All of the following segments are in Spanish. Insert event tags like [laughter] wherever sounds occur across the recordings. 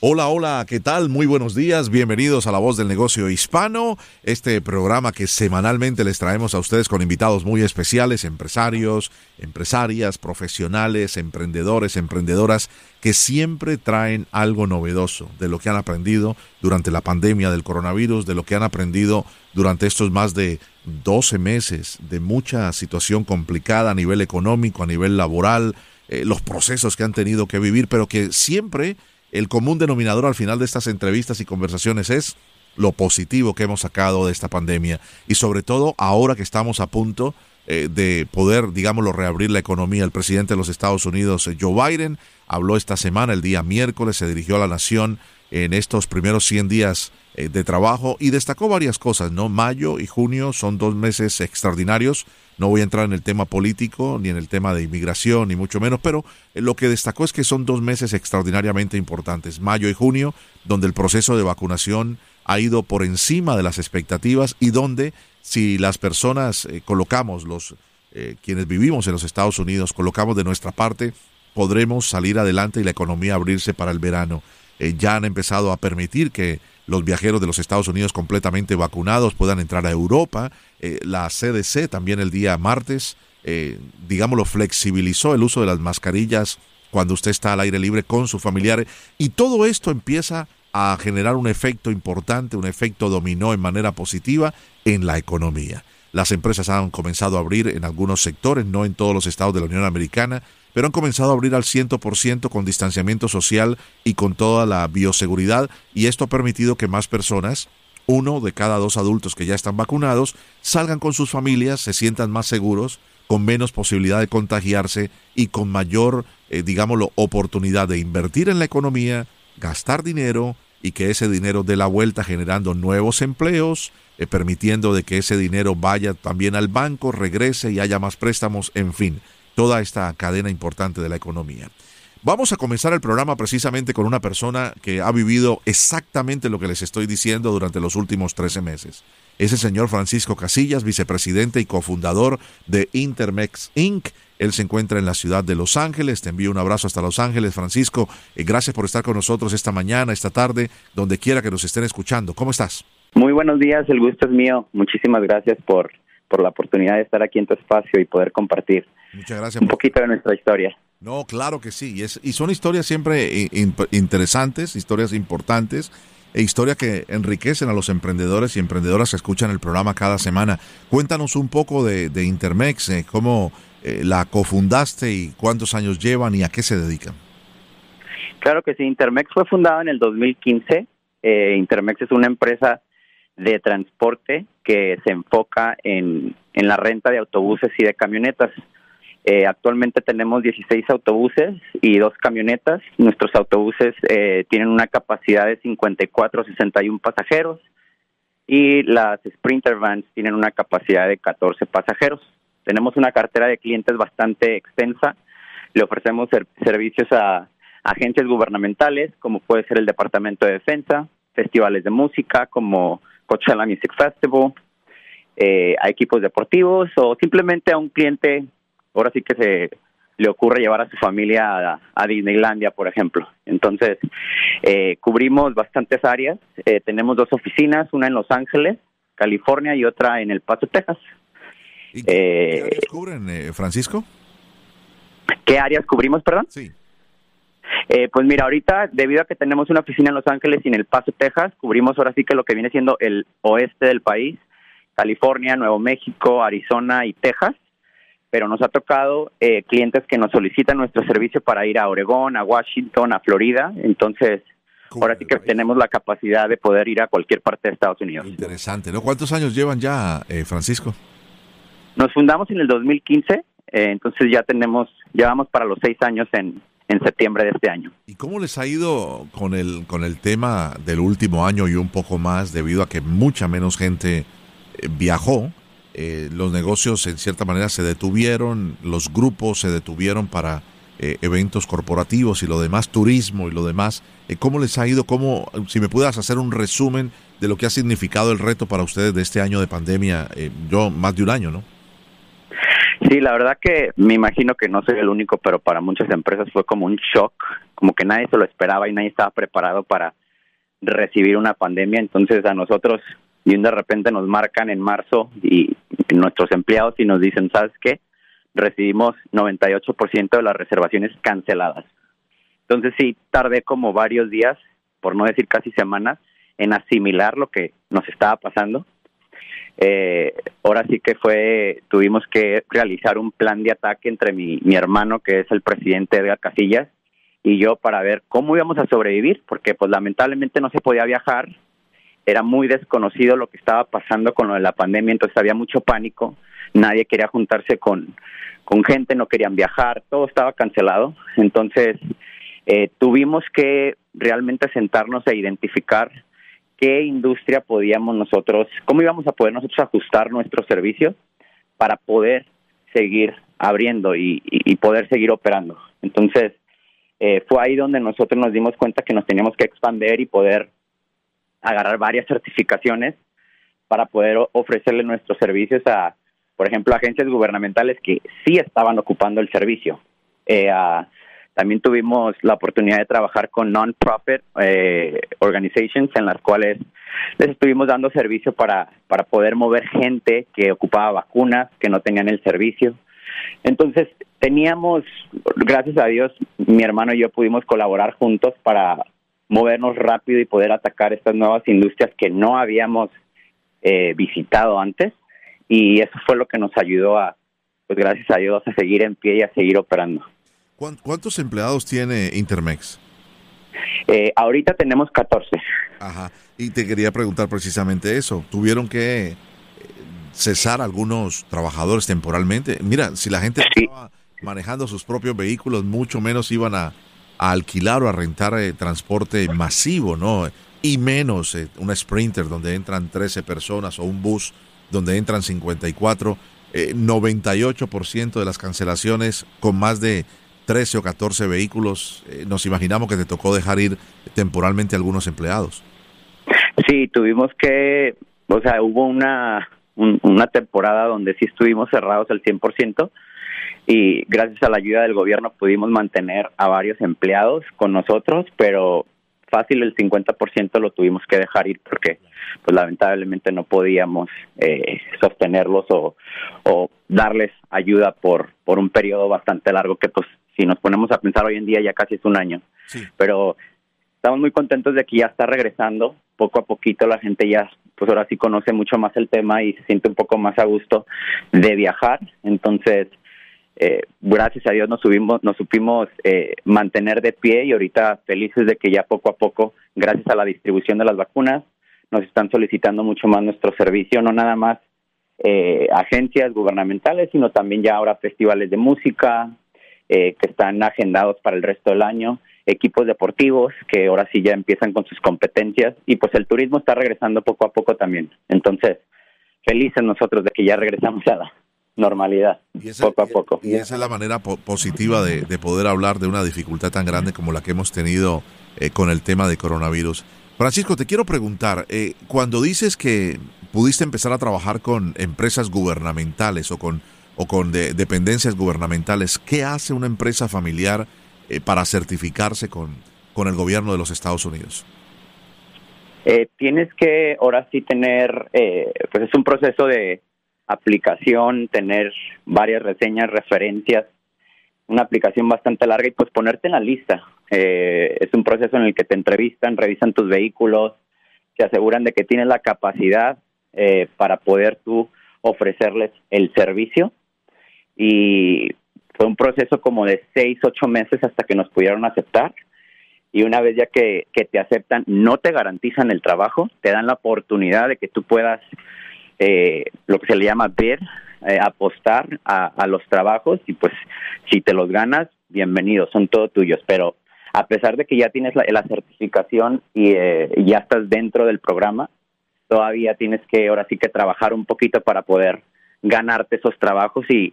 Hola, hola, ¿qué tal? Muy buenos días, bienvenidos a La Voz del Negocio Hispano, este programa que semanalmente les traemos a ustedes con invitados muy especiales, empresarios, empresarias, profesionales, emprendedores, emprendedoras, que siempre traen algo novedoso de lo que han aprendido durante la pandemia del coronavirus, de lo que han aprendido durante estos más de 12 meses de mucha situación complicada a nivel económico, a nivel laboral, eh, los procesos que han tenido que vivir, pero que siempre el común denominador al final de estas entrevistas y conversaciones es lo positivo que hemos sacado de esta pandemia y sobre todo ahora que estamos a punto eh, de poder, digámoslo, reabrir la economía. El presidente de los Estados Unidos, eh, Joe Biden, habló esta semana, el día miércoles, se dirigió a la nación en estos primeros 100 días eh, de trabajo y destacó varias cosas, ¿no? Mayo y junio son dos meses extraordinarios no voy a entrar en el tema político ni en el tema de inmigración, ni mucho menos, pero eh, lo que destacó es que son dos meses extraordinariamente importantes, mayo y junio, donde el proceso de vacunación ha ido por encima de las expectativas y donde si las personas eh, colocamos, los eh, quienes vivimos en los Estados Unidos, colocamos de nuestra parte, podremos salir adelante y la economía abrirse para el verano. ya han empezado a permitir que los viajeros de los Estados Unidos completamente vacunados puedan entrar a Europa. Eh, la CDC también el día martes, eh, digámoslo, flexibilizó el uso de las mascarillas cuando usted está al aire libre con su familiar. Y todo esto empieza a generar un efecto importante, un efecto dominó en manera positiva en la economía. Las empresas han comenzado a abrir en algunos sectores, no en todos los estados de la Unión Americana, pero han comenzado a abrir al 100% con distanciamiento social y con toda la bioseguridad y esto ha permitido que más personas, uno de cada dos adultos que ya están vacunados, salgan con sus familias, se sientan más seguros, con menos posibilidad de contagiarse y con mayor, eh, digámoslo, oportunidad de invertir en la economía, gastar dinero y que ese dinero dé la vuelta generando nuevos empleos, eh, permitiendo de que ese dinero vaya también al banco, regrese y haya más préstamos, en fin toda esta cadena importante de la economía. Vamos a comenzar el programa precisamente con una persona que ha vivido exactamente lo que les estoy diciendo durante los últimos 13 meses. Es el señor Francisco Casillas, vicepresidente y cofundador de Intermex Inc. Él se encuentra en la ciudad de Los Ángeles. Te envío un abrazo hasta Los Ángeles, Francisco. Gracias por estar con nosotros esta mañana, esta tarde, donde quiera que nos estén escuchando. ¿Cómo estás? Muy buenos días, el gusto es mío. Muchísimas gracias por, por la oportunidad de estar aquí en tu espacio y poder compartir Muchas gracias. Un poquito de nuestra historia. No, claro que sí. Y, es, y son historias siempre interesantes, historias importantes e historias que enriquecen a los emprendedores y emprendedoras que escuchan el programa cada semana. Cuéntanos un poco de, Intermex, eh, cómo eh, la cofundaste y cuántos años llevan y a qué se dedican. Claro que sí, Intermex fue fundado en el 2015. Eh, Intermex es una empresa de transporte que se enfoca en, en la renta de autobuses y de camionetas. Eh, actualmente tenemos 16 autobuses y dos camionetas. Nuestros autobuses eh, tienen una capacidad de 54 61 pasajeros y las Sprinter Vans tienen una capacidad de 14 pasajeros. Tenemos una cartera de clientes bastante extensa. Le ofrecemos servicios a agencias gubernamentales, como puede ser el Departamento de Defensa, festivales de música como Coachella Music Festival, eh, a equipos deportivos o simplemente a un cliente ahora sí que se le ocurre llevar a su familia a, Disneylandia, por ejemplo. Entonces, eh, cubrimos bastantes áreas. Eh, tenemos dos oficinas, una en Los Ángeles, California, y otra en El Paso, Texas. ¿Y qué, eh, áreas cubren, Francisco? ¿Qué áreas cubrimos, perdón? Sí. Pues mira, ahorita, debido a que tenemos una oficina en Los Ángeles y en El Paso, Texas, cubrimos ahora sí que lo que viene siendo el oeste del país, California, Nuevo México, Arizona y Texas pero nos ha tocado eh, clientes que nos solicitan nuestro servicio para ir a Oregón, a Washington, a Florida. Entonces, ahora sí que tenemos la capacidad de poder ir a cualquier parte de Estados Unidos. Interesante, ¿no? ¿Cuántos años llevan ya, eh, Francisco? Nos fundamos en el 2015, eh, entonces ya tenemos, llevamos para los seis años en, en septiembre de este año. ¿Y cómo les ha ido con el, con el tema del último año y un poco más debido a que mucha menos gente eh, viajó? Eh, los negocios en cierta manera se detuvieron, los grupos se detuvieron para eh, eventos corporativos y lo demás, turismo y lo demás. Eh, ¿Cómo les ha ido? ¿Cómo, si me puedas hacer un resumen de lo que ha significado el reto para ustedes de este año de pandemia, yo más de un año, ¿no? Sí, la verdad que me imagino que no soy el único, pero para muchas empresas fue como un shock, como que nadie se lo esperaba y nadie estaba preparado para recibir una pandemia. Entonces a nosotros y de repente nos marcan en marzo y nuestros empleados y nos dicen, ¿sabes qué? Recibimos 98% de las reservaciones canceladas. Entonces sí, tardé como varios días, por no decir casi semanas, en asimilar lo que nos estaba pasando. Eh, ahora sí que fue, tuvimos que realizar un plan de ataque entre mi, mi hermano, que es el presidente de Casillas, y yo para ver cómo íbamos a sobrevivir, porque pues lamentablemente no se podía viajar, era muy desconocido lo que estaba pasando con lo de la pandemia, entonces había mucho pánico, nadie quería juntarse con, con gente, no querían viajar, todo estaba cancelado, entonces eh, tuvimos que realmente sentarnos e identificar qué industria podíamos nosotros, cómo íbamos a poder nosotros ajustar nuestros servicios para poder seguir abriendo y, poder seguir operando. Entonces, eh, fue ahí donde nosotros nos dimos cuenta que nos teníamos que expandir y poder agarrar varias certificaciones para poder ofrecerle nuestros servicios a, por ejemplo, agencias gubernamentales que sí estaban ocupando el servicio. Eh, también tuvimos la oportunidad de trabajar con non-profit eh, organizations en las cuales les estuvimos dando servicio para, para poder mover gente que ocupaba vacunas, que no tenían el servicio. Entonces, teníamos, gracias a Dios, mi hermano y yo pudimos colaborar juntos para movernos rápido y poder atacar estas nuevas industrias que no habíamos eh, visitado antes y eso fue lo que nos ayudó a, pues gracias a Dios, a seguir en pie y a seguir operando. ¿Cuántos empleados tiene Intermex? Eh, ahorita tenemos 14. Ajá, y te quería preguntar precisamente eso. ¿Tuvieron que eh, cesar algunos trabajadores temporalmente? Mira, si la gente estaba manejando sus propios vehículos, mucho menos iban a, a alquilar o a rentar eh, transporte masivo, ¿no? Y menos eh, una Sprinter donde entran 13 personas o un bus donde entran 54. 98% eh, de las cancelaciones con más de 13 o 14 vehículos. nos imaginamos que te tocó dejar ir temporalmente algunos empleados. Sí, tuvimos que, o sea, hubo una, una temporada donde sí estuvimos cerrados al 100% y gracias a la ayuda del gobierno pudimos mantener a varios empleados con nosotros, pero fácil el 50% lo tuvimos que dejar ir porque pues lamentablemente no podíamos eh, sostenerlos o, o darles ayuda por por un periodo bastante largo que pues si nos ponemos a pensar hoy en día ya casi es un año. Pero estamos muy contentos de que ya está regresando poco a poquito la gente ya pues ahora sí conoce mucho más el tema y se siente un poco más a gusto de viajar. Entonces eh, gracias a Dios nos subimos, nos supimos eh, mantener de pie y ahorita felices de que ya poco a poco, gracias a la distribución de las vacunas, nos están solicitando mucho más nuestro servicio, no nada más eh, agencias gubernamentales, sino también ya ahora festivales de música que están agendados para el resto del año, equipos deportivos que ahora sí ya empiezan con sus competencias y pues el turismo está regresando poco a poco también. Entonces, felices nosotros de que ya regresamos a la, normalidad, poco a poco. Y esa es la manera positiva de, poder hablar de una dificultad tan grande como la que hemos tenido eh, con el tema de coronavirus. Francisco, te quiero preguntar, eh, cuando dices que pudiste empezar a trabajar con empresas gubernamentales o con, o con dependencias gubernamentales, ¿qué hace una empresa familiar eh, para certificarse con, con el gobierno de los Estados Unidos? tienes que ahora sí tener, pues es un proceso de, aplicación, tener varias reseñas, referencias, una aplicación bastante larga y pues ponerte en la lista. Eh, es un proceso en el que te entrevistan, revisan tus vehículos, se aseguran de que tienes la capacidad eh, para poder tú ofrecerles el servicio y fue un proceso como de seis, ocho meses hasta que nos pudieron aceptar. Y una vez ya que, te aceptan, no te garantizan el trabajo, te dan la oportunidad de que tú puedas, eh, lo que se le llama ver, eh, apostar a, los trabajos y pues si te los ganas, bienvenidos, son todos tuyos. Pero a pesar de que ya tienes la, certificación y eh, ya estás dentro del programa, todavía tienes que ahora sí que trabajar un poquito para poder ganarte esos trabajos y,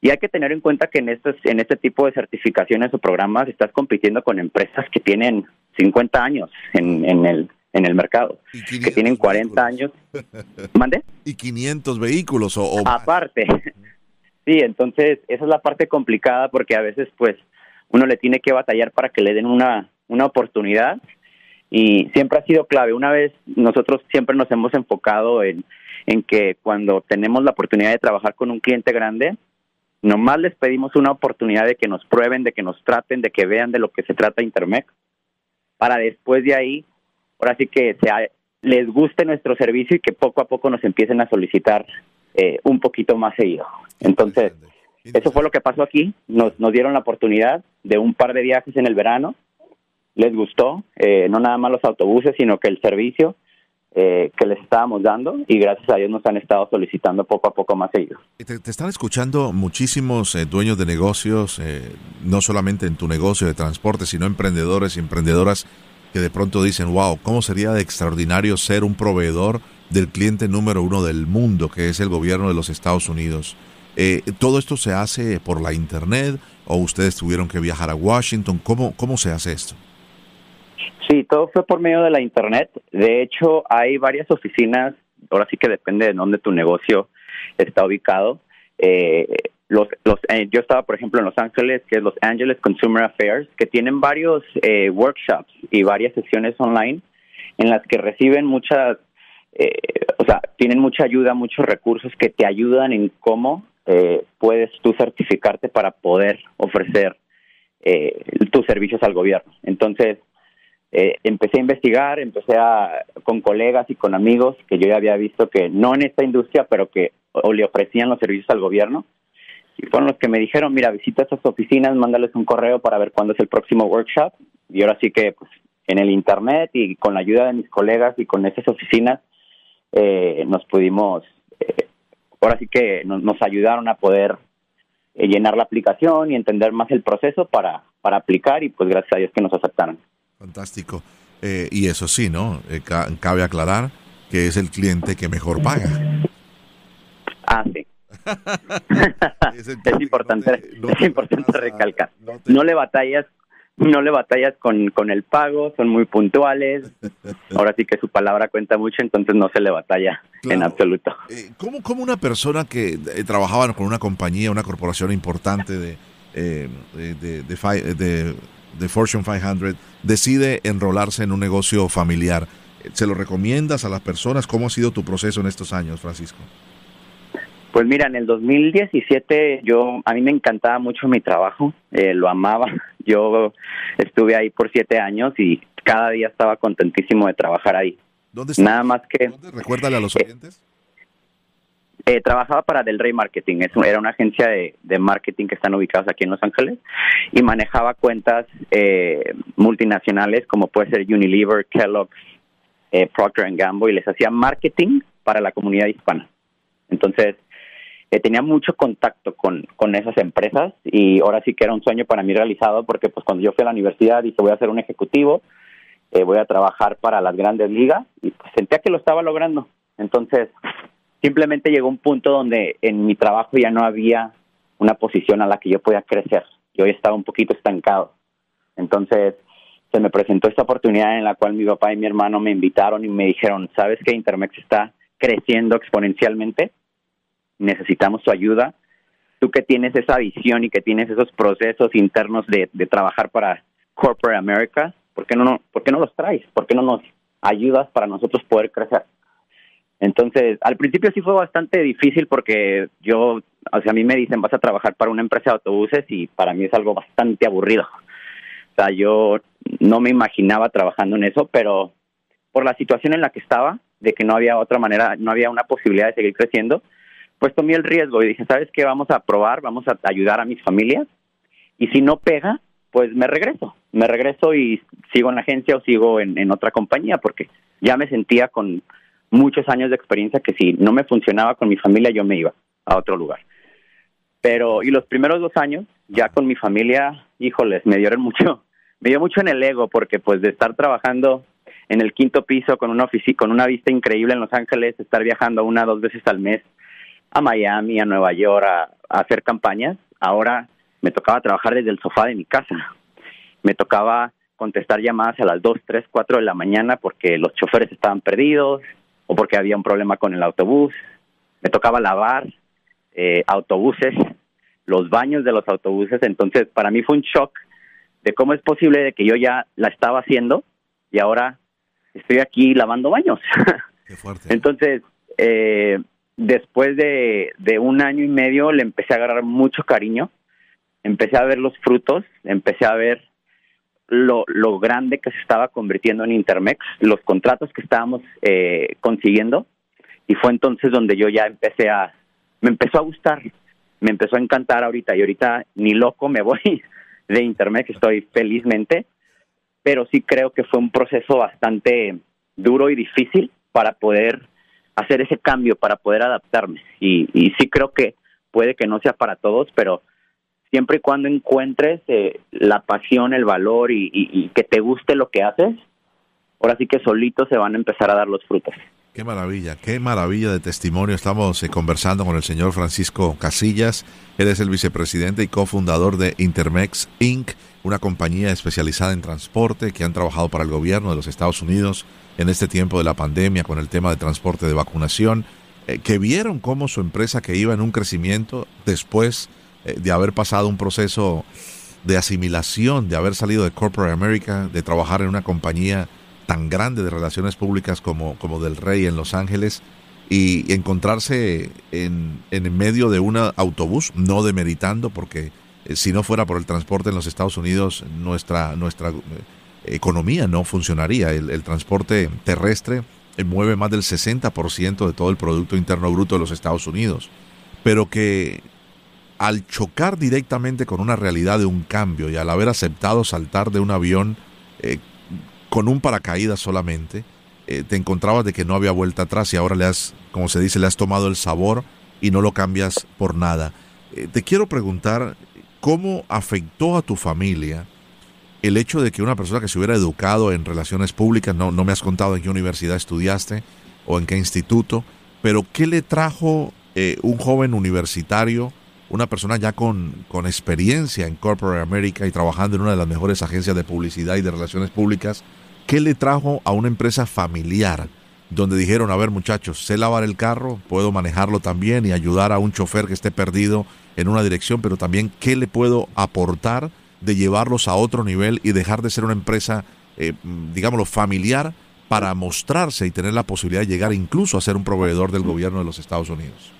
y hay que tener en cuenta que en estos, en este tipo de certificaciones o programas estás compitiendo con empresas que tienen 50 años en, en el en el mercado, que tienen 40 años. [laughs] ¿Mande? Y 500 vehículos o, Aparte. Sí, entonces esa es la parte complicada porque a veces pues uno le tiene que batallar para que le den una, una oportunidad y siempre ha sido clave. Una vez nosotros siempre nos hemos enfocado en, en que cuando tenemos la oportunidad de trabajar con un cliente grande, Nomás les pedimos una oportunidad de que nos prueben, de que nos traten, de que vean de lo que se trata Intermec, para después de ahí, ahora sí que sea, les guste nuestro servicio y que poco a poco nos empiecen a solicitar eh, un poquito más seguido. Entonces, eso fue lo que pasó aquí. Nos, nos dieron la oportunidad de un par de viajes en el verano. Les gustó, eh, no nada más los autobuses, sino que el servicio eh, que les estábamos dando y gracias a Dios nos han estado solicitando poco a poco más ellos. Te, están escuchando muchísimos eh, dueños de negocios, eh, no solamente en tu negocio de transporte, sino emprendedores y emprendedoras que de pronto dicen, wow, ¿cómo sería de extraordinario ser un proveedor del cliente número uno del mundo, que es el gobierno de los Estados Unidos? ¿Todo esto se hace por la Internet o ustedes tuvieron que viajar a Washington? ¿Cómo, cómo se hace esto? Sí, todo fue por medio de la Internet. De hecho, hay varias oficinas, ahora sí que depende de dónde tu negocio está ubicado. Eh, los, los, eh, yo estaba, por ejemplo, en Los Ángeles, que es Los Angeles Consumer Affairs, que tienen varios eh, workshops y varias sesiones online en las que reciben muchas, o sea, tienen mucha ayuda, muchos recursos que te ayudan en cómo puedes tú certificarte para poder ofrecer tus servicios al gobierno. Entonces, eh, empecé a investigar, empecé a, con colegas y con amigos que yo ya había visto que no en esta industria, pero que o le ofrecían los servicios al gobierno. Y fueron los que me dijeron, mira, visita estas oficinas, mándales un correo para ver cuándo es el próximo workshop. Y ahora sí que pues, en el Internet y con la ayuda de mis colegas y con esas oficinas, eh, nos pudimos, eh, ahora sí que nos, nos ayudaron a poder llenar la aplicación y entender más el proceso para, para aplicar y pues gracias a Dios que nos aceptaron. Fantástico. Eh, y eso sí, ¿no? Eh, cabe aclarar que es el cliente que mejor paga. Ah, sí. [laughs] es, importante, es importante recalcar. No, le batallas, no le batallas con, con el pago, son muy puntuales. [laughs] Ahora sí que su palabra cuenta mucho, entonces no se le batalla en absoluto. Eh, ¿cómo, ¿Cómo una persona que trabajaba con una compañía, una corporación importante de, de, de, de de Fortune 500 decide enrolarse en un negocio familiar. ¿Se lo recomiendas a las personas? ¿Cómo ha sido tu proceso en estos años, Francisco? Pues mira, en el 2017 yo a mí me encantaba mucho mi trabajo, eh, lo amaba. [laughs] Yo estuve ahí por siete años y cada día estaba contentísimo de trabajar ahí. ¿Dónde Nada más que. ¿Dónde? Recuérdale a los eh, oyentes. Eh, trabajaba para Del Rey Marketing, es, era una agencia de, marketing que están ubicados aquí en Los Ángeles y manejaba cuentas eh, multinacionales como puede ser Unilever, Kellogg's, eh, Procter Gamble y les hacía marketing para la comunidad hispana. Entonces, tenía mucho contacto con, con esas empresas y ahora sí que era un sueño para mí realizado porque pues cuando yo fui a la universidad dije voy a ser un ejecutivo, voy a trabajar para las grandes ligas y pues sentía que lo estaba logrando. Entonces, simplemente llegó un punto donde en mi trabajo ya no había una posición a la que yo podía crecer. Yo ya estaba un poquito estancado. Entonces se me presentó esta oportunidad en la cual mi papá y mi hermano me invitaron y me dijeron, ¿sabes que Intermex está creciendo exponencialmente? Necesitamos tu ayuda. Tú que tienes esa visión y que tienes esos procesos internos de, trabajar para Corporate America, ¿por qué, no, ¿por qué no los traes? ¿Por qué no nos ayudas para nosotros poder crecer? Entonces, al principio sí fue bastante difícil porque yo, o sea, a mí me dicen vas a trabajar para una empresa de autobuses y para mí es algo bastante aburrido. O sea, yo no me imaginaba trabajando en eso, pero por la situación en la que estaba, de que no había otra manera, no había una posibilidad de seguir creciendo, pues tomé el riesgo y dije, ¿sabes qué? Vamos a probar, vamos a ayudar a mis familias y si no pega, pues me regreso, me regreso y sigo en la agencia o sigo en, en otra compañía porque ya me sentía con muchos años de experiencia que si no me funcionaba con mi familia yo me iba a otro lugar. Pero, y los primeros dos años, ya con mi familia, híjoles, me dieron mucho, [laughs] me dio mucho en el ego, porque pues de estar trabajando en el quinto piso con una con una vista increíble en Los Ángeles, estar viajando una dos veces al mes a Miami, a Nueva York, a, a hacer campañas, ahora me tocaba trabajar desde el sofá de mi casa. Me tocaba contestar llamadas a las 2, 3, 4 de la mañana porque los choferes estaban perdidos o porque había un problema con el autobús. Me tocaba lavar eh, autobuses, los baños de los autobuses. Entonces, para mí fue un shock de cómo es posible de que yo ya la estaba haciendo y ahora estoy aquí lavando baños. [laughs] Qué fuerte. Entonces, eh, después de, de un año y medio le empecé a agarrar mucho cariño, empecé a ver los frutos, empecé a ver lo, lo grande que se estaba convirtiendo en Intermex, los contratos que estábamos eh, consiguiendo, y fue entonces donde yo ya empecé a, me empezó a gustar, me empezó a encantar ahorita, y ahorita ni loco me voy [laughs] de Intermex, estoy felizmente, pero sí creo que fue un proceso bastante duro y difícil para poder hacer ese cambio, para poder adaptarme, y, y sí creo que puede que no sea para todos, pero siempre y cuando encuentres eh, la pasión, el valor y, que te guste lo que haces, ahora sí que solito se van a empezar a dar los frutos. Qué maravilla, qué maravilla de testimonio. Estamos eh, conversando con el señor Francisco Casillas. Él es el vicepresidente y cofundador de Intermex Inc., una compañía especializada en transporte que han trabajado para el gobierno de los Estados Unidos en este tiempo de la pandemia con el tema de transporte de vacunación, eh, que vieron cómo su empresa que iba en un crecimiento después de haber pasado un proceso de asimilación, de haber salido de Corporate America, de trabajar en una compañía tan grande de relaciones públicas como, como Del Rey en Los Ángeles y encontrarse en, en medio de un autobús, no demeritando, porque eh, si no fuera por el transporte en los Estados Unidos, nuestra, nuestra eh, economía no funcionaría. El, el transporte terrestre mueve más del 60% de todo el Producto Interno Bruto de los Estados Unidos, pero que al chocar directamente con una realidad de un cambio y al haber aceptado saltar de un avión eh, con un paracaídas solamente, eh, te encontrabas de que no había vuelta atrás y ahora le has, como se dice, le has tomado el sabor y no lo cambias por nada. Eh, te quiero preguntar, ¿cómo afectó a tu familia el hecho de que una persona que se hubiera educado en relaciones públicas, no, no me has contado en qué universidad estudiaste o en qué instituto, pero qué le trajo un joven universitario una persona ya con, con experiencia en Corporate America y trabajando en una de las mejores agencias de publicidad y de relaciones públicas, ¿qué le trajo a una empresa familiar? Donde dijeron, a ver muchachos, sé lavar el carro, puedo manejarlo también y ayudar a un chofer que esté perdido en una dirección, pero también qué le puedo aportar de llevarlos a otro nivel y dejar de ser una empresa, eh, digámoslo, familiar para mostrarse y tener la posibilidad de llegar incluso a ser un proveedor del gobierno de los Estados Unidos.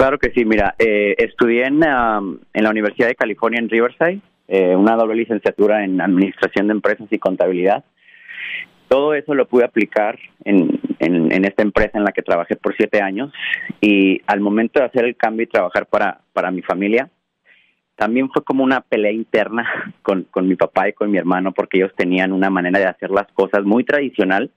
Claro que sí, mira, eh, estudié en, um, en, la Universidad de California en Riverside, eh, una doble licenciatura en Administración de Empresas y Contabilidad. Todo eso lo pude aplicar en, en, esta empresa en la que trabajé por siete años y al momento de hacer el cambio y trabajar para, para mi familia, también fue como una pelea interna [laughs] con, con mi papá y con mi hermano porque ellos tenían una manera de hacer las cosas muy tradicional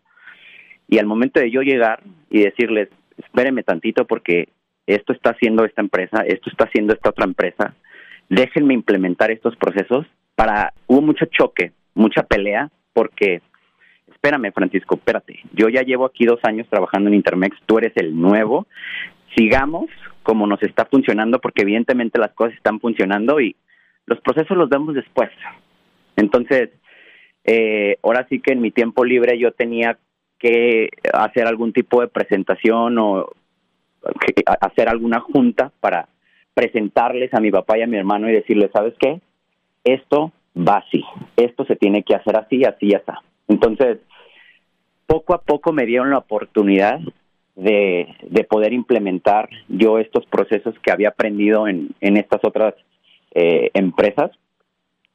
y al momento de yo llegar y decirles, espérenme tantito porque esto está haciendo esta empresa, esto está haciendo esta otra empresa, déjenme implementar estos procesos. Para hubo mucho choque, mucha pelea, porque espérame, Francisco, espérate. Yo ya llevo aquí dos años trabajando en Intermex, tú eres el nuevo. Sigamos como nos está funcionando, porque evidentemente las cosas están funcionando y los procesos los vemos después. Entonces, eh, ahora sí que en mi tiempo libre yo tenía que hacer algún tipo de presentación o hacer alguna junta para presentarles a mi papá y a mi hermano y decirles, ¿sabes qué? Esto va así, esto se tiene que hacer así, así ya está. Entonces, poco a poco me dieron la oportunidad de, de poder implementar yo estos procesos que había aprendido en, en estas otras eh, empresas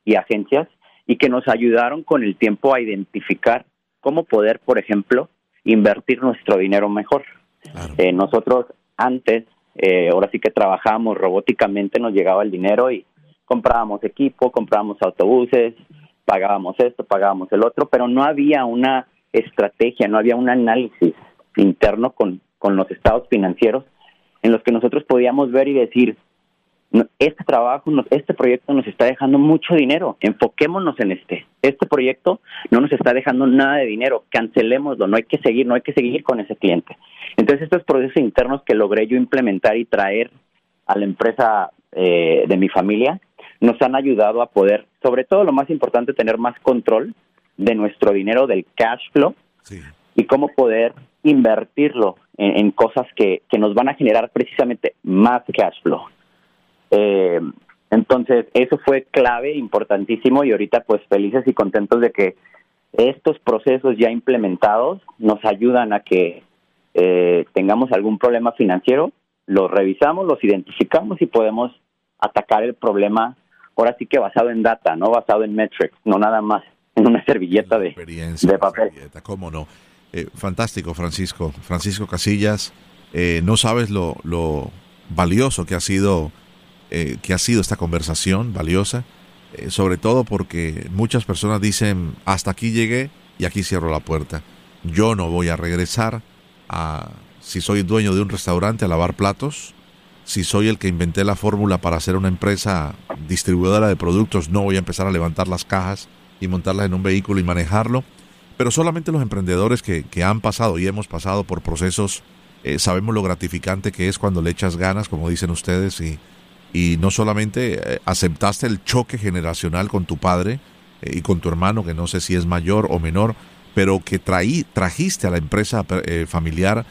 y agencias y que nos ayudaron con el tiempo a identificar cómo poder, por ejemplo, invertir nuestro dinero mejor. Claro. Eh, nosotros antes, eh, ahora sí que trabajábamos robóticamente, nos llegaba el dinero y comprábamos equipo, comprábamos autobuses, pagábamos esto, pagábamos el otro, pero no había una estrategia, no había un análisis interno con, con los estados financieros en los que nosotros podíamos ver y decir, este trabajo, este proyecto nos está dejando mucho dinero, enfoquémonos en este. Este proyecto no nos está dejando nada de dinero, cancelémoslo, no hay que seguir, no hay que seguir con ese cliente. Entonces estos procesos internos que logré yo implementar y traer a la empresa eh, de mi familia nos han ayudado a poder, sobre todo lo más importante, tener más control de nuestro dinero, del cash flow y cómo poder invertirlo en, cosas que, que nos van a generar precisamente más cash flow. Eh, entonces, eso fue clave, importantísimo, y ahorita pues felices y contentos de que estos procesos ya implementados nos ayudan a que eh, tengamos algún problema financiero, los revisamos, los identificamos y podemos atacar el problema ahora sí que basado en data, no basado en metrics, no nada más en una servilleta de, de papel. ¿Cómo no? Eh, fantástico, Francisco. Francisco Casillas, eh, no sabes lo, lo valioso que ha sido eh, que ha sido esta conversación valiosa, eh, sobre todo porque muchas personas dicen, hasta aquí llegué y aquí cierro la puerta. Yo no voy a regresar a, si soy dueño de un restaurante, a lavar platos. Si soy el que inventé la fórmula para hacer una empresa distribuidora de productos, no voy a empezar a levantar las cajas y montarlas en un vehículo y manejarlo. Pero solamente los emprendedores que, que han pasado y hemos pasado por procesos, eh, sabemos lo gratificante que es cuando le echas ganas, como dicen ustedes, y, y no solamente eh, aceptaste el choque generacional con tu padre eh, y con tu hermano, que no sé si es mayor o menor, pero que traí, trajiste a la empresa eh, familiar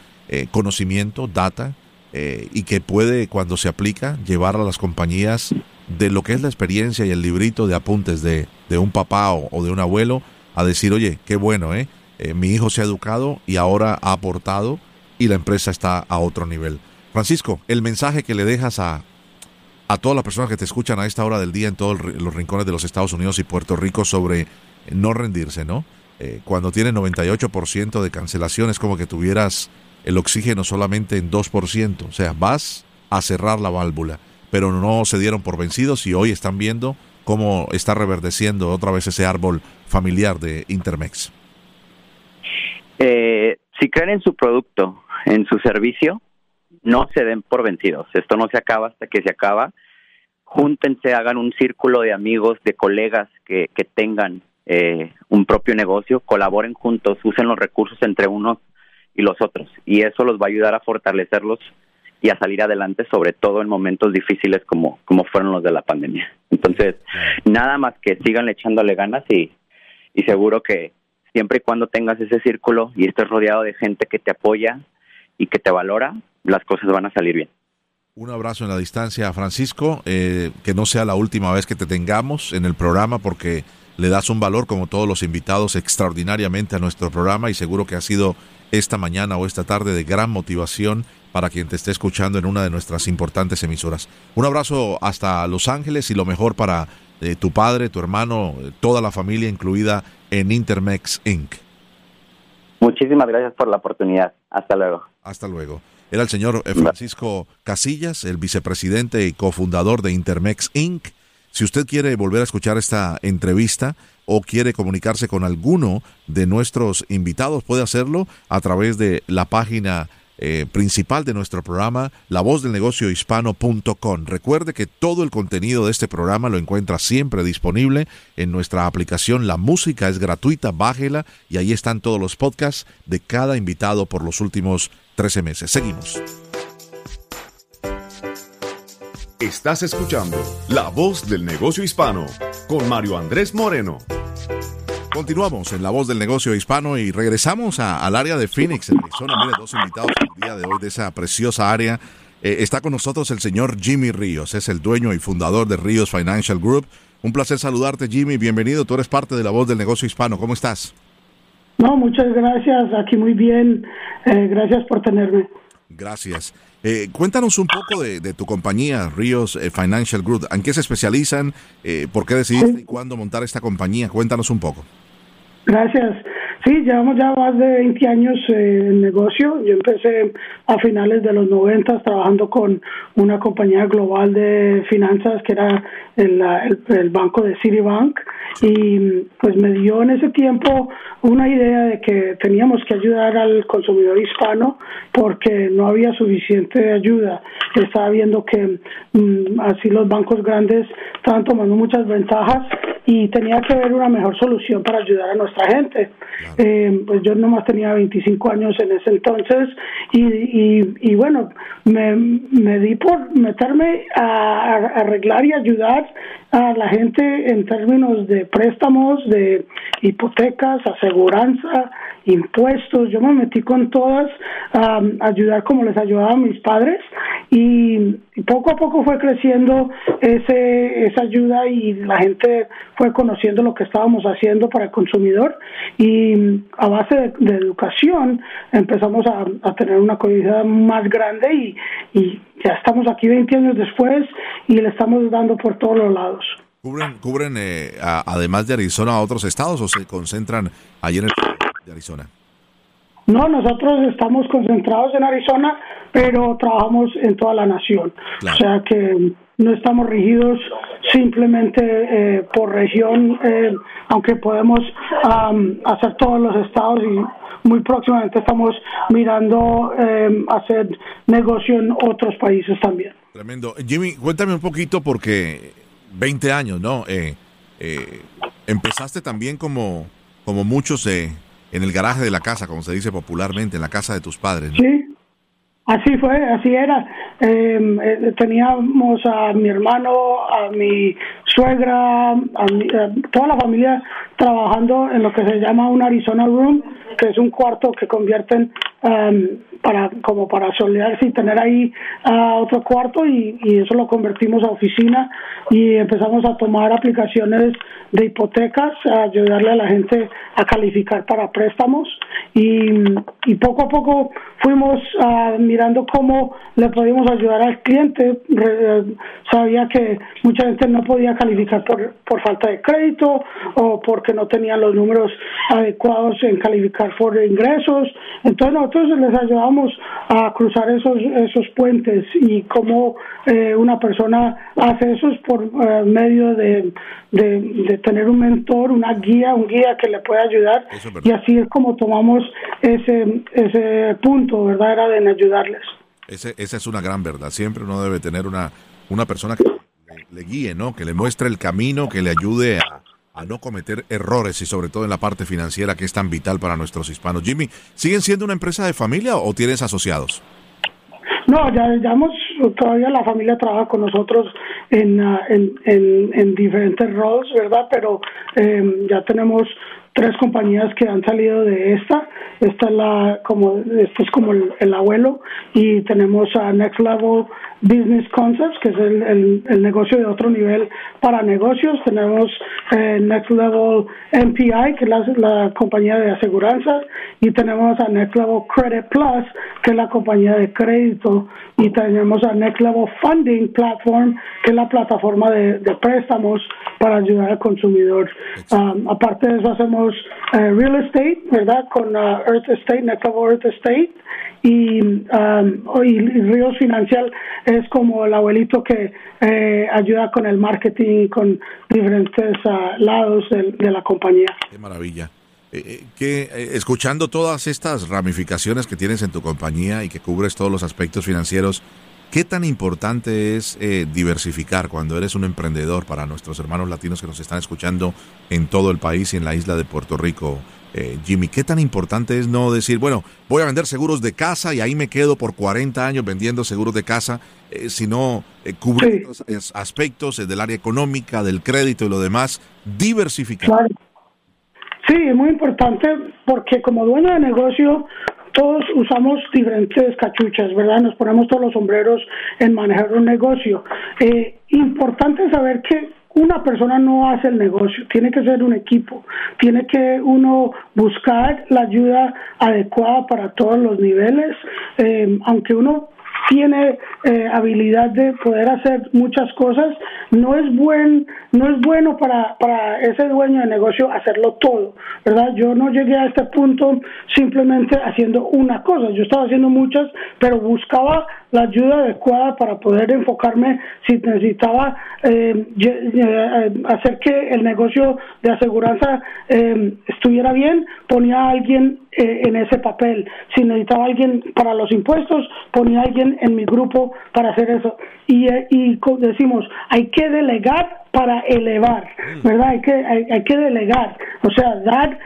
conocimiento, data, y que puede, cuando se aplica, llevar a las compañías de lo que es la experiencia y el librito de apuntes de, de un papá o, de un abuelo, a decir, oye, qué bueno, ¿eh? mi hijo se ha educado y ahora ha aportado y la empresa está a otro nivel. Francisco, el mensaje que le dejas a, a todas las personas que te escuchan a esta hora del día en todos los rincones de los Estados Unidos y Puerto Rico sobre no rendirse, ¿no? Eh, cuando tiene 98% de cancelación es como que tuvieras el oxígeno solamente en 2%, o sea, vas a cerrar la válvula, pero no se dieron por vencidos y hoy están viendo cómo está reverdeciendo otra vez ese árbol familiar de Intermex. Eh, si creen en su producto, en su servicio, no se den por vencidos. Esto no se acaba hasta que se acaba. Júntense, hagan un círculo de amigos, de colegas que, que tengan eh, un propio negocio, colaboren juntos, usen los recursos entre unos y los otros. Y eso los va a ayudar a fortalecerlos y a salir adelante, sobre todo en momentos difíciles como, como fueron los de la pandemia. Entonces, nada más que sigan echándole ganas y, y seguro que siempre y cuando tengas ese círculo y estés rodeado de gente que te apoya y que te valora, las cosas van a salir bien. Un abrazo en la distancia, Francisco. Eh, que no sea la última vez que te tengamos en el programa porque le das un valor, como todos los invitados, extraordinariamente a nuestro programa y seguro que ha sido esta mañana o esta tarde de gran motivación para quien te esté escuchando en una de nuestras importantes emisoras. Un abrazo hasta Los Ángeles y lo mejor para eh, tu padre, tu hermano, toda la familia incluida en Intermex Inc. Muchísimas gracias por la oportunidad. Hasta luego. Hasta luego. Era el señor eh, Francisco Casillas, el vicepresidente y cofundador de Intermex Inc. Si usted quiere volver a escuchar esta entrevista o quiere comunicarse con alguno de nuestros invitados, puede hacerlo a través de la página eh, principal de nuestro programa, la voz del negocio hispano.com. Recuerde que todo el contenido de este programa lo encuentra siempre disponible en nuestra aplicación. La música es gratuita, bájela y ahí están todos los podcasts de cada invitado por los últimos 13 meses. Seguimos. Estás escuchando La Voz del Negocio Hispano con Mario Andrés Moreno. Continuamos en La Voz del Negocio Hispano y regresamos al área de Phoenix, en Arizona. Mire, dos invitados el día de hoy de esa preciosa área. Eh, está con nosotros el señor Jimmy Ríos, es el dueño y fundador de Ríos Financial Group. Un placer saludarte, Jimmy. Bienvenido. Tú eres parte de La Voz del Negocio Hispano. ¿Cómo estás? No, muchas gracias. Aquí muy bien. Eh, gracias por tenerme. Gracias. Eh, cuéntanos un poco de, tu compañía, Ríos eh, Financial Group. ¿En qué se especializan? ¿Por qué decidiste y cuándo montar esta compañía? Cuéntanos un poco. Gracias. Sí, llevamos ya más de 20 años eh, en negocio. Yo empecé a finales de los 90 trabajando con una compañía global de finanzas que era el, banco de Citibank y pues me dio en ese tiempo una idea de que teníamos que ayudar al consumidor hispano porque no había suficiente ayuda. Estaba viendo que mm, así los bancos grandes estaban tomando muchas ventajas y tenía que haber una mejor solución para ayudar a nuestra gente. Eh, pues yo nomás tenía 25 años en ese entonces y, y, y bueno, me, me, di por meterme a, arreglar y ayudar a la gente en términos de préstamos, de hipotecas, aseguranza, impuestos. Yo me metí con todas a ayudar como les ayudaba a mis padres y poco a poco fue creciendo ese, esa ayuda y la gente fue conociendo lo que estábamos haciendo para el consumidor y a base de, educación empezamos a, tener una comunidad más grande y ya estamos aquí 20 años después y le estamos dando por todos los lados. ¿Cubren, cubren eh, además de Arizona a otros estados o se concentran allí en el de Arizona? No, nosotros estamos concentrados en Arizona, pero trabajamos en toda la nación. O sea que no estamos rigidos simplemente eh, por región, eh, aunque podemos hacer todos los estados y muy próximamente estamos mirando eh, hacer negocio en otros países también. Tremendo. Jimmy, cuéntame un poquito porque 20 años, ¿no? empezaste también como, como muchos en el garaje de la casa, como se dice popularmente, en la casa de tus padres. Sí, así fue, así era. Em, eh, teníamos a mi hermano, a mi suegra, a, toda la familia trabajando en lo que se llama un Arizona Room, que es un cuarto que convierten um, para como para solearse y tener ahí uh, otro cuarto y, y, eso lo convertimos a oficina y empezamos a tomar aplicaciones de hipotecas, a ayudarle a la gente a calificar para préstamos y, y poco a poco fuimos uh, mirando cómo le podíamos ayudar al cliente. sabía que mucha gente no podía calificar por, por falta de crédito o porque no tenían los números adecuados en calificar por ingresos. Entonces nosotros les ayudamos a cruzar esos, esos puentes y cómo eh, una persona hace eso por eh, medio de, de, tener un mentor, una guía, un guía que le pueda ayudar. Y así es como tomamos ese, ese punto, ¿verdad? Era de ayudarles. Ese, esa es una gran verdad. Siempre uno debe tener una, una persona que le guíe, ¿no? Que le muestre el camino, que le ayude a, a no cometer errores y sobre todo en la parte financiera que es tan vital para nuestros hispanos. Jimmy, ¿siguen siendo una empresa de familia o tienes asociados? No, ya, ya hemos, todavía la familia trabaja con nosotros en, ah, en, en, diferentes roles, ¿verdad? Pero eh, ya tenemos tres compañías que han salido de esta. Esta es la como esto es como el, abuelo y tenemos a Next Level Business Concepts que es el, el, negocio de otro nivel para negocios. Tenemos eh, Next Level MPI que es la, la compañía de aseguranza y tenemos a Next Level Credit Plus que es la compañía de crédito y tenemos a Next Level Funding Platform que es la plataforma de, de préstamos para ayudar al consumidor. Um, aparte de eso hacemos eh, real estate, ¿verdad? Con uh, Earth Estate, Netcavo Earth Estate. Y, um, y, Ríos Financial es como el abuelito que eh, ayuda con el marketing con diferentes uh, lados de, la compañía. Qué maravilla. Eh, que escuchando todas estas ramificaciones que tienes en tu compañía y que cubres todos los aspectos financieros, ¿Qué tan importante es eh, diversificar cuando eres un emprendedor para nuestros hermanos latinos que nos están escuchando en todo el país y en la isla de Puerto Rico? Eh, Jimmy, ¿qué tan importante es no decir, bueno, voy a vender seguros de casa y ahí me quedo por 40 años vendiendo seguros de casa, eh, sino cubrir los aspectos del área económica, del crédito y lo demás, diversificar? Sí, es muy importante porque como dueño de negocio todos usamos diferentes cachuchas, ¿verdad? Nos ponemos todos los sombreros en manejar un negocio. Eh, importante saber que una persona no hace el negocio, tiene que ser un equipo, tiene que uno buscar la ayuda adecuada para todos los niveles, eh, aunque uno tiene eh, habilidad de poder hacer muchas cosas, no es buen, no es bueno para, para ese dueño de negocio hacerlo todo, ¿verdad? Yo no llegué a este punto simplemente haciendo una cosa, yo estaba haciendo muchas, pero buscaba la ayuda adecuada para poder enfocarme si necesitaba eh, eh, hacer que el negocio de aseguranza eh, estuviera bien, ponía a alguien en ese papel. Si necesitaba alguien para los impuestos, ponía a alguien en mi grupo para hacer eso. Y, y decimos, hay que delegar para elevar, ¿verdad? Hay que, hay, que delegar, o sea, dar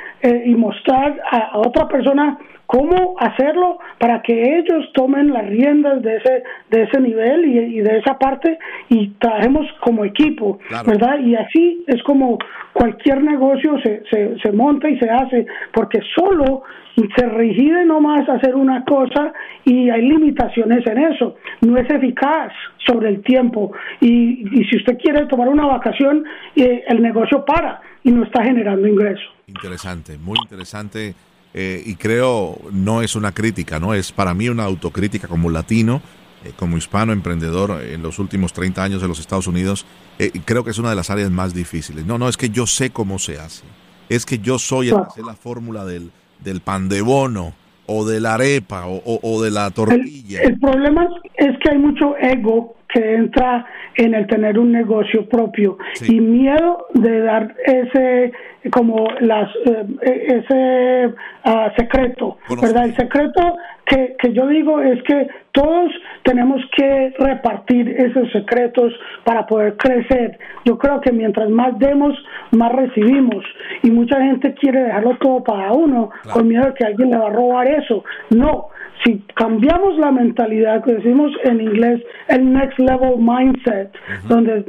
y mostrar a otra persona cómo hacerlo para que ellos tomen las riendas de ese de ese nivel y, de esa parte y trabajemos como equipo, ¿verdad? Y así es como cualquier negocio se, se, se monta y se hace, porque solo se rigide nomás hacer una cosa y hay limitaciones en eso. No es eficaz sobre el tiempo. Y, y si usted quiere tomar una vacación, eh, el negocio para y no está generando ingreso. Interesante, muy interesante eh, y creo no es una crítica, no es para mí una autocrítica como latino, eh, como hispano emprendedor en los últimos 30 años de los Estados Unidos, eh, creo que es una de las áreas más difíciles. No, no es que yo sé cómo se hace, es que yo soy el que sé la fórmula del, del pan de bono o de la arepa o, de la tortilla. El, problema es que hay mucho ego que entra en el tener un negocio propio y miedo de dar ese como las eh, ese ah, secreto, ¿verdad? El secreto que, que yo digo es que todos tenemos que repartir esos secretos para poder crecer. Yo creo que mientras más demos, más recibimos. Y mucha gente quiere dejarlo todo para uno, con miedo de que alguien le va a robar eso. No, si cambiamos la mentalidad, que decimos en inglés el next level mindset, donde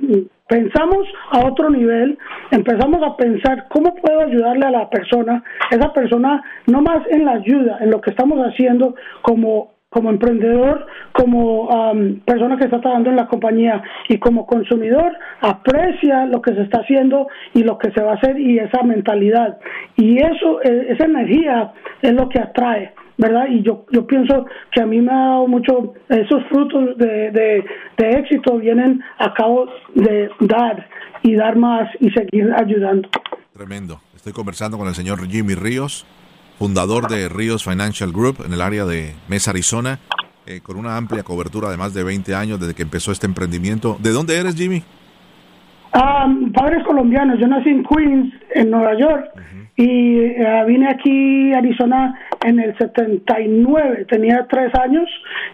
pensamos a otro nivel, empezamos a pensar cómo puedo ayudarle a la persona, esa persona no más en la ayuda, en lo que estamos haciendo como como emprendedor, como persona que está trabajando en la compañía y como consumidor, aprecia lo que se está haciendo y lo que se va a hacer y esa mentalidad. Y eso, e, esa energía es lo que atrae. ¿Verdad? Y yo, yo pienso que a mí me ha dado mucho, esos frutos de, de, éxito vienen a cabo de dar y dar más y seguir ayudando. Tremendo. Estoy conversando con el señor Jimmy Ríos, fundador de Ríos Financial Group en el área de Mesa, Arizona, eh, con una amplia cobertura de más de 20 años desde que empezó este emprendimiento. ¿De dónde eres, Jimmy? Ah, padres colombianos. Yo nací en Queens, en Nueva York y eh, vine aquí a Arizona en el 79, tenía tres años,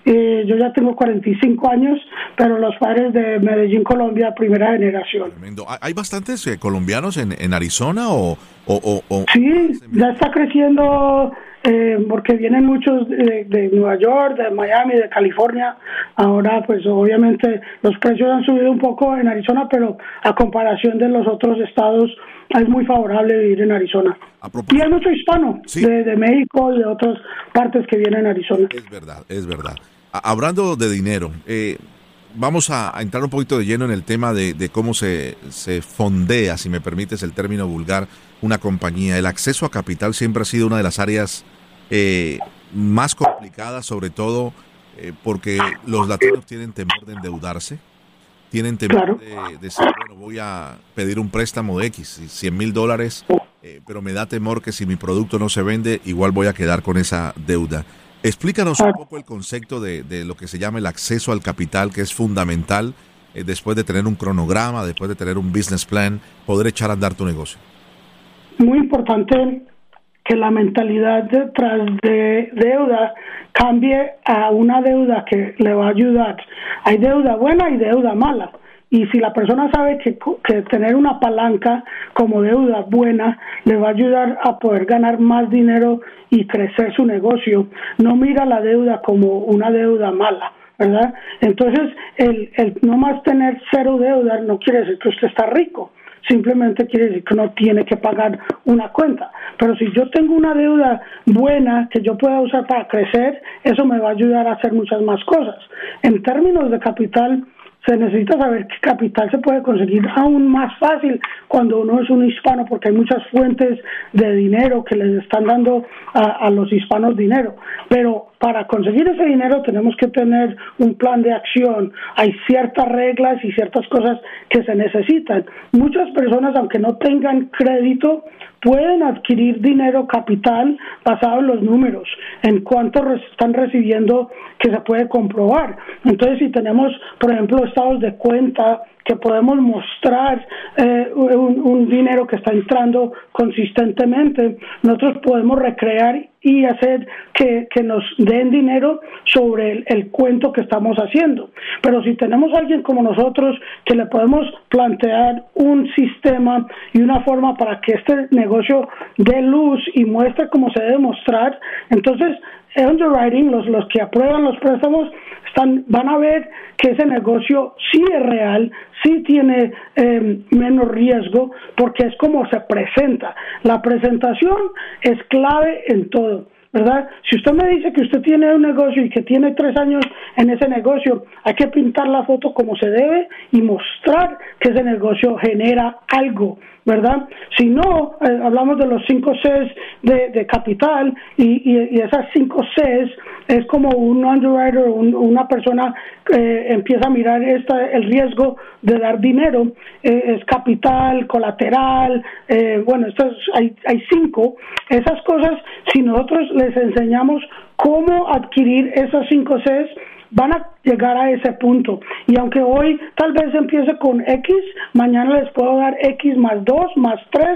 y yo ya tengo 45 años, pero los padres de Medellín, Colombia, primera generación. ¿Hay bastantes eh, colombianos en, en Arizona o, o, o, Sí, ya está creciendo eh, porque vienen muchos de, Nueva York, de Miami, de California. Ahora, pues obviamente los precios han subido un poco en Arizona, pero a comparación de los otros estados es muy favorable vivir en Arizona. Y hay mucho hispano de, México y de otras partes que vienen a Arizona. Es verdad, es verdad. Hablando de dinero, eh, vamos a, entrar un poquito de lleno en el tema de, cómo se, se, fondea, si me permites el término vulgar, una compañía. El acceso a capital siempre ha sido una de las áreas eh, más complicadas, sobre todo eh, porque los latinos tienen temor de endeudarse, tienen temor de, decir, bueno, voy a pedir un préstamo de X, 100 mil dólares, eh, pero me da temor que si mi producto no se vende, igual voy a quedar con esa deuda. Explícanos un poco el concepto de, de lo que se llama el acceso al capital, que es fundamental después de tener un cronograma, después de tener un business plan, poder echar a andar tu negocio muy importante que la mentalidad detrás de deuda cambie a una deuda que le va a ayudar. Hay deuda buena y deuda mala. Y si la persona sabe que, que, tener una palanca como deuda buena le va a ayudar a poder ganar más dinero y crecer su negocio, no mira la deuda como una deuda mala, ¿verdad? Entonces, el, el no más tener cero deuda no quiere decir que usted está rico simplemente quiere decir que no tiene que pagar una cuenta. Pero si yo tengo una deuda buena que yo pueda usar para crecer, eso me va a ayudar a hacer muchas más cosas. En términos de capital, se necesita saber qué capital se puede conseguir aún más fácil cuando uno es un hispano, porque hay muchas fuentes de dinero que les están dando a, a los hispanos dinero. Pero para conseguir ese dinero tenemos que tener un plan de acción. Hay ciertas reglas y ciertas cosas que se necesitan. Muchas personas, aunque no tengan crédito, pueden adquirir dinero capital basado en los números, en cuánto están recibiendo que se puede comprobar. Entonces, si tenemos, por ejemplo, estados de cuenta que podemos mostrar eh, un, dinero que está entrando consistentemente, nosotros podemos recrear y hacer que, nos den dinero sobre el, cuento que estamos haciendo. Pero si tenemos a alguien como nosotros que le podemos plantear un sistema y una forma para que este negocio dé luz y muestre cómo se debe mostrar, entonces underwriting, los, los que aprueban los préstamos, están, van a ver que ese negocio sí es real, sí tiene em, menos riesgo, porque es como se presenta. La presentación es clave en todo. ¿verdad? Si usted me dice que usted tiene un negocio y que tiene tres años en ese negocio, hay que pintar la foto como se debe y mostrar que ese negocio genera algo, ¿verdad? Si no, eh, hablamos de los cinco Cs de, capital y, y, esas cinco Cs es como un underwriter, una persona eh, empieza a mirar esta, el riesgo de dar dinero, eh, es capital, colateral, eh, bueno, estos hay, hay cinco. Esas cosas, si nosotros les enseñamos cómo adquirir esas cinco Cs, van a llegar a ese punto. Y aunque hoy tal vez empiece con X, mañana les puedo dar X más 2, más 3,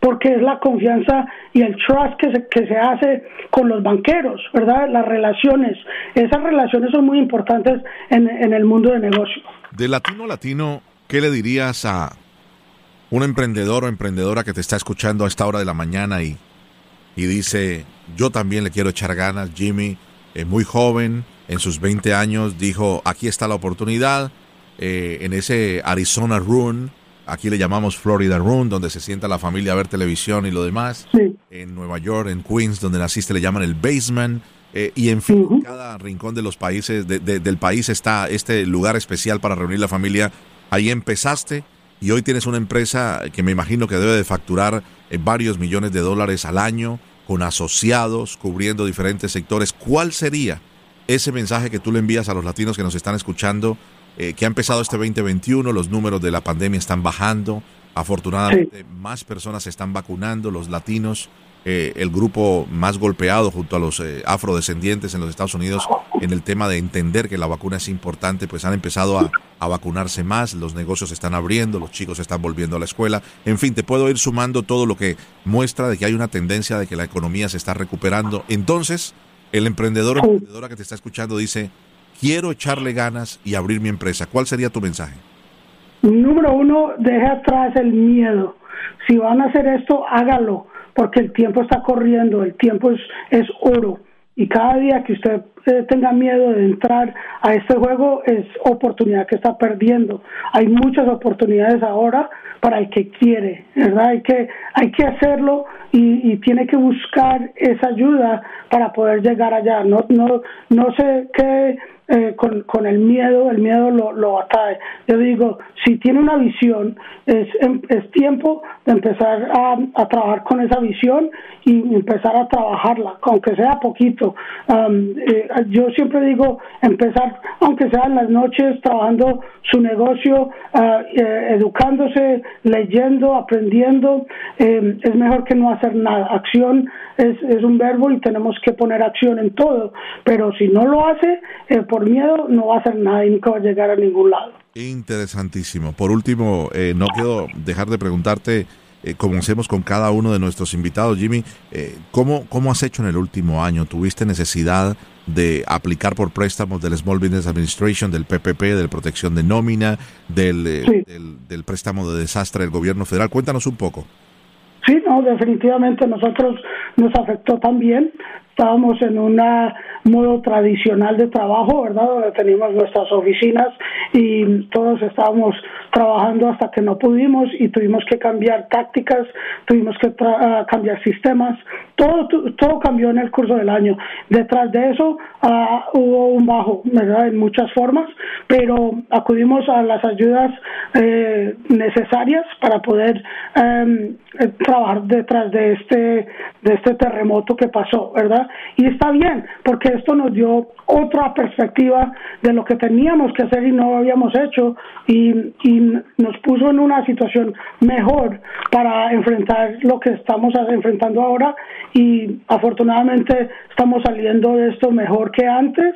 porque es la confianza y el trust que se, que se hace con los banqueros, ¿verdad? Las relaciones. Esas relaciones son muy importantes en, en el mundo de negocio. De latino a latino, ¿qué le dirías a un emprendedor o emprendedora que te está escuchando a esta hora de la mañana y, y dice, yo también le quiero echar ganas, Jimmy, es muy joven, en sus 20 años dijo, aquí está la oportunidad, eh, en ese Arizona Run, aquí le llamamos Florida Run, donde se sienta la familia a ver televisión y lo demás, en Nueva York, en Queens, donde naciste, le llaman el basement, eh, y en fin, en cada rincón de los países, del país está este lugar especial para reunir la familia. Ahí empezaste y hoy tienes una empresa que me imagino que debe de facturar eh, varios millones de dólares al año, con asociados, cubriendo diferentes sectores. ¿Cuál sería ese mensaje que tú le envías a los latinos que nos están escuchando, eh, que ha empezado este 2021, los números de la pandemia están bajando, afortunadamente más personas se están vacunando, los latinos, eh, el grupo más golpeado junto a los eh, afrodescendientes en los Estados Unidos en el tema de entender que la vacuna es importante, pues han empezado a, a vacunarse más, los negocios se están abriendo, los chicos están volviendo a la escuela, en fin, te puedo ir sumando todo lo que muestra de que hay una tendencia de que la economía se está recuperando. Entonces, el emprendedor o emprendedora que te está escuchando dice, quiero echarle ganas y abrir mi empresa. ¿Cuál sería tu mensaje? Número uno, deje atrás el miedo. Si van a hacer esto, hágalo, porque el tiempo está corriendo, el tiempo es, es oro. Y cada día que usted eh, tenga miedo de entrar a este juego es oportunidad que está perdiendo. Hay muchas oportunidades ahora para el que quiere, ¿verdad? Hay que, hay que hacerlo y, y tiene que buscar esa ayuda para poder llegar allá. No, no, no sé qué eh, con, con, el miedo, el miedo lo, lo atrae. Yo digo, si tiene una visión, es, em, es tiempo de empezar a, a, trabajar con esa visión y empezar a trabajarla, aunque sea poquito. Eh, yo siempre digo, empezar, aunque sea en las noches, trabajando su negocio, ah, eh, educándose, leyendo, aprendiendo, es mejor que no hacer nada. Acción es, es un verbo y tenemos que poner acción en todo, pero si no lo hace, por miedo no va a hacer nada y nunca va a llegar a ningún lado. Interesantísimo. Por último, eh, no quiero dejar de preguntarte, eh, como hacemos con cada uno de nuestros invitados, Jimmy, eh, ¿cómo, ¿cómo has hecho en el último año? ¿Tuviste necesidad de aplicar por préstamos del Small Business Administration, del PPP, de protección de nómina, del, del, del préstamo de desastre del gobierno federal? Cuéntanos un poco. Sí, definitivamente nosotros nos afectó también estábamos en un modo tradicional de trabajo, ¿verdad? Donde teníamos nuestras oficinas y todos estábamos trabajando hasta que no pudimos y tuvimos que cambiar tácticas, tuvimos que cambiar sistemas todo, todo cambió en el curso del año. Detrás de eso ah, hubo un bajo, ¿verdad? En muchas formas, pero acudimos a las ayudas eh, necesarias para poder em, eh, trabajar detrás de este, de este terremoto que pasó, ¿verdad? Y está bien, porque esto nos dio otra perspectiva de lo que teníamos que hacer y no habíamos hecho y, y nos puso en una situación mejor para enfrentar lo que estamos enfrentando ahora y afortunadamente estamos saliendo de esto mejor que antes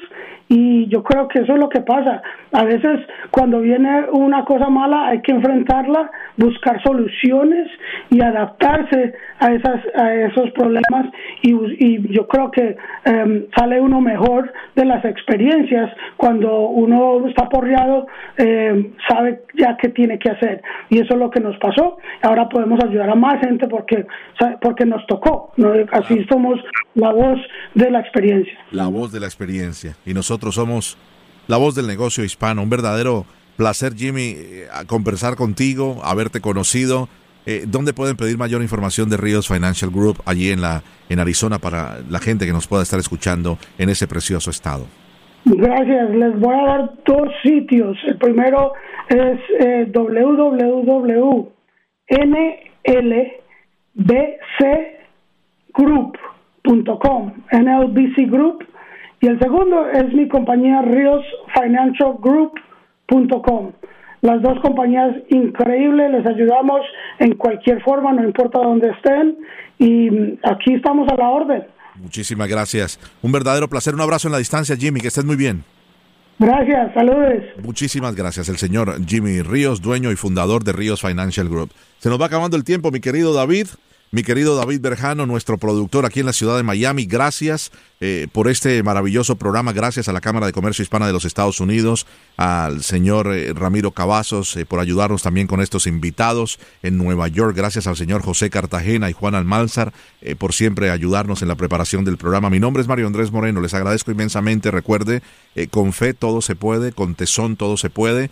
y yo creo que eso es lo que pasa. A veces cuando viene una cosa mala hay que enfrentarla, buscar soluciones y adaptarse a, esas, a esos problemas y, y yo creo que em, sale uno mejor de las experiencias cuando uno está porreado, em, sabe ya qué tiene que hacer. Y eso es lo que nos pasó. Ahora podemos ayudar a más gente porque, porque nos tocó. Así somos la voz de la experiencia. La voz de la experiencia. Y nosotros somos la voz del negocio hispano. Un verdadero placer, Jimmy, eh, conversar contigo, haberte conocido. Eh, ¿Dónde pueden pedir mayor información de Ríos Financial Group allí en, la, en Arizona para la gente que nos pueda estar escuchando en ese precioso estado? Gracias. Les voy a dar dos sitios. El primero es eh, www.nlbcgroup.com. NLBC Group y el segundo es mi compañía riosfinancialgroup.com. Las dos compañías increíbles, les ayudamos en cualquier forma, no importa dónde estén, y aquí estamos a la orden. Muchísimas gracias. Un verdadero placer. Un abrazo en la distancia, Jimmy, que estés muy bien. Gracias, saludos. Muchísimas gracias, el señor Jimmy Ríos, dueño y fundador de Ríos Financial Group. Se nos va acabando el tiempo, mi querido David. Mi querido David Berjano, nuestro productor aquí en la ciudad de Miami, gracias eh, por este maravilloso programa. Gracias a la Cámara de Comercio Hispana de los Estados Unidos, al señor eh, Ramiro Cavazos eh, por ayudarnos también con estos invitados en Nueva York. Gracias al señor José Cartagena y Juan Almanzar por siempre ayudarnos en la preparación del programa. Mi nombre es Mario Andrés Moreno. Les agradezco inmensamente. Recuerde, con fe todo se puede, con tesón todo se puede.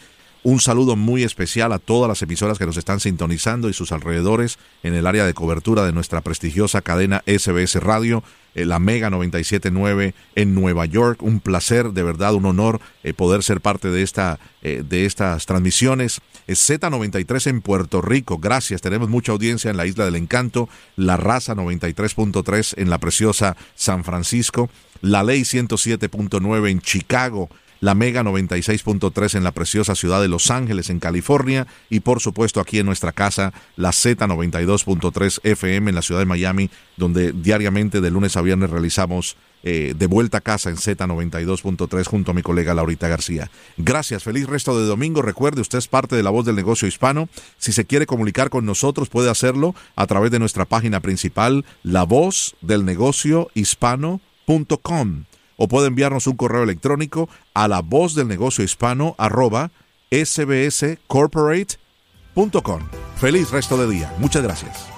Un saludo muy especial a todas las emisoras que nos están sintonizando y sus alrededores en el área de cobertura de nuestra prestigiosa cadena SBS Radio, eh, la Mega 979 en Nueva York. Un placer, de verdad, un honor eh, poder ser parte de, esta, eh, de estas transmisiones. Z93 en Puerto Rico, gracias. Tenemos mucha audiencia en la Isla del Encanto. La Raza 93.3 en la preciosa San Francisco. La Ley 107.9 en Chicago la Mega 96.3 en la preciosa ciudad de Los Ángeles, en California, y por supuesto aquí en nuestra casa, la Z92.3 FM en la ciudad de Miami, donde diariamente de lunes a viernes realizamos eh, de vuelta a casa en Z92.3 junto a mi colega Laurita García. Gracias, feliz resto de domingo. Recuerde, usted es parte de la voz del negocio hispano. Si se quiere comunicar con nosotros, puede hacerlo a través de nuestra página principal, la voz del negocio hispano.com o puede enviarnos un correo electrónico a la voz del negocio hispano arroba sbscorporate.com. Feliz resto de día. Muchas gracias.